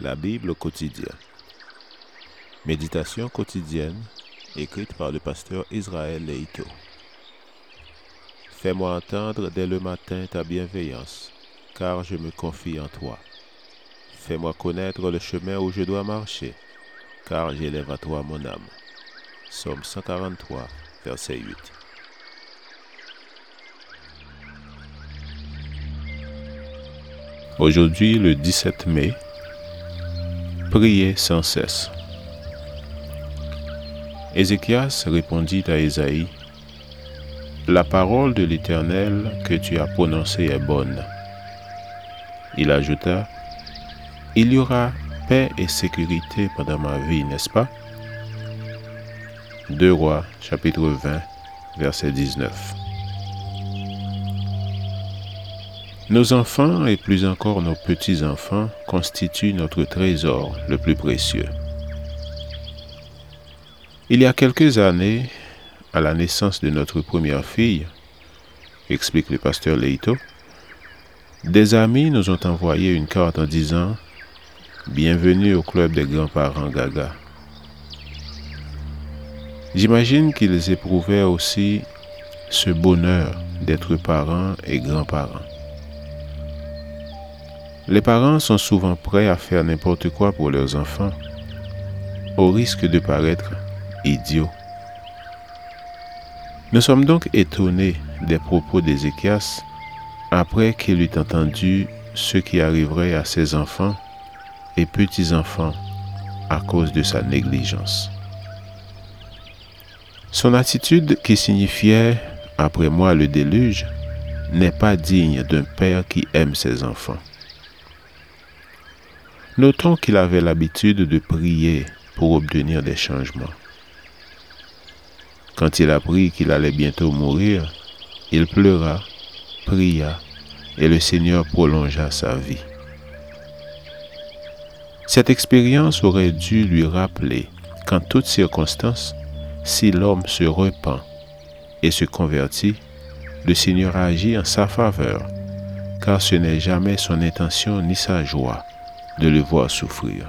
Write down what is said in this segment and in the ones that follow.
La Bible quotidienne. Méditation quotidienne écrite par le pasteur Israël Leito. Fais-moi entendre dès le matin ta bienveillance, car je me confie en toi. Fais-moi connaître le chemin où je dois marcher, car j'élève à toi mon âme. Somme 143, verset 8. Aujourd'hui, le 17 mai, priez sans cesse. Ézéchias répondit à Ésaïe, La parole de l'Éternel que tu as prononcée est bonne. Il ajouta, Il y aura paix et sécurité pendant ma vie, n'est-ce pas? 2 Rois, chapitre 20, verset 19. Nos enfants et plus encore nos petits-enfants constituent notre trésor le plus précieux. Il y a quelques années, à la naissance de notre première fille, explique le pasteur Leito, des amis nous ont envoyé une carte en disant Bienvenue au club des grands-parents Gaga. J'imagine qu'ils éprouvaient aussi ce bonheur d'être parents et grands-parents. Les parents sont souvent prêts à faire n'importe quoi pour leurs enfants, au risque de paraître idiots. Nous sommes donc étonnés des propos d'Ézéchias après qu'il eut entendu ce qui arriverait à ses enfants et petits-enfants à cause de sa négligence. Son attitude qui signifiait ⁇ Après moi le déluge ⁇ n'est pas digne d'un père qui aime ses enfants. Notons qu'il avait l'habitude de prier pour obtenir des changements. Quand il apprit qu'il allait bientôt mourir, il pleura, pria, et le Seigneur prolongea sa vie. Cette expérience aurait dû lui rappeler qu'en toutes circonstances, si l'homme se repent et se convertit, le Seigneur agit en sa faveur, car ce n'est jamais son intention ni sa joie de le voir souffrir.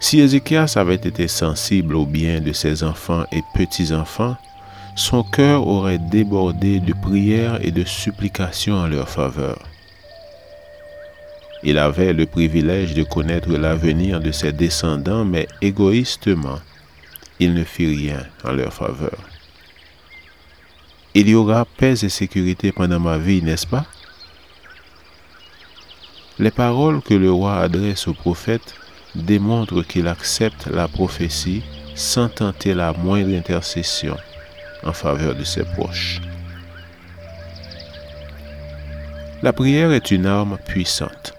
Si Ézéchias avait été sensible au bien de ses enfants et petits-enfants, son cœur aurait débordé de prières et de supplications en leur faveur. Il avait le privilège de connaître l'avenir de ses descendants, mais égoïstement, il ne fit rien en leur faveur. Il y aura paix et sécurité pendant ma vie, n'est-ce pas? Les paroles que le roi adresse au prophète démontrent qu'il accepte la prophétie sans tenter la moindre intercession en faveur de ses proches. La prière est une arme puissante.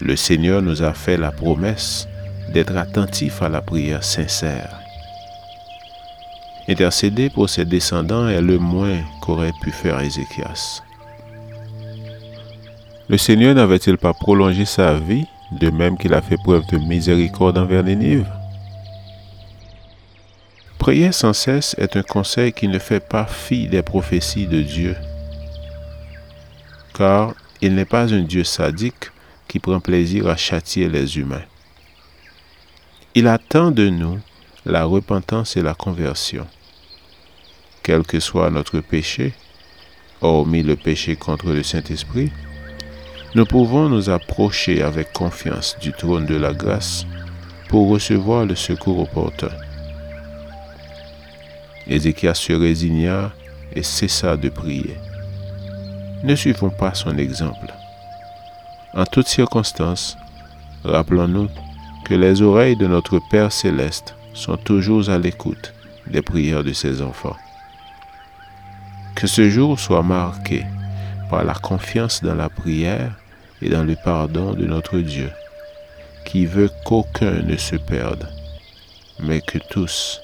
Le Seigneur nous a fait la promesse d'être attentif à la prière sincère. Intercéder pour ses descendants est le moins qu'aurait pu faire Ézéchias. Le Seigneur n'avait-il pas prolongé sa vie, de même qu'il a fait preuve de miséricorde envers Nénive Prier sans cesse est un conseil qui ne fait pas fi des prophéties de Dieu, car il n'est pas un Dieu sadique qui prend plaisir à châtier les humains. Il attend de nous la repentance et la conversion. Quel que soit notre péché, hormis le péché contre le Saint-Esprit, nous pouvons nous approcher avec confiance du trône de la grâce pour recevoir le secours opportun. Ézéchias se résigna et cessa de prier. Ne suivons pas son exemple. En toutes circonstances, rappelons-nous que les oreilles de notre Père céleste sont toujours à l'écoute des prières de ses enfants. Que ce jour soit marqué par la confiance dans la prière et dans le pardon de notre Dieu, qui veut qu'aucun ne se perde, mais que tous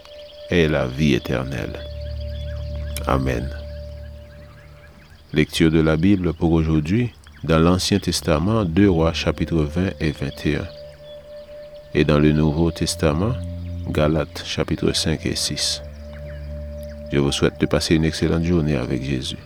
aient la vie éternelle. Amen. Lecture de la Bible pour aujourd'hui dans l'Ancien Testament, 2 Rois chapitre 20 et 21. Et dans le Nouveau Testament, Galates chapitre 5 et 6. Je vous souhaite de passer une excellente journée avec Jésus.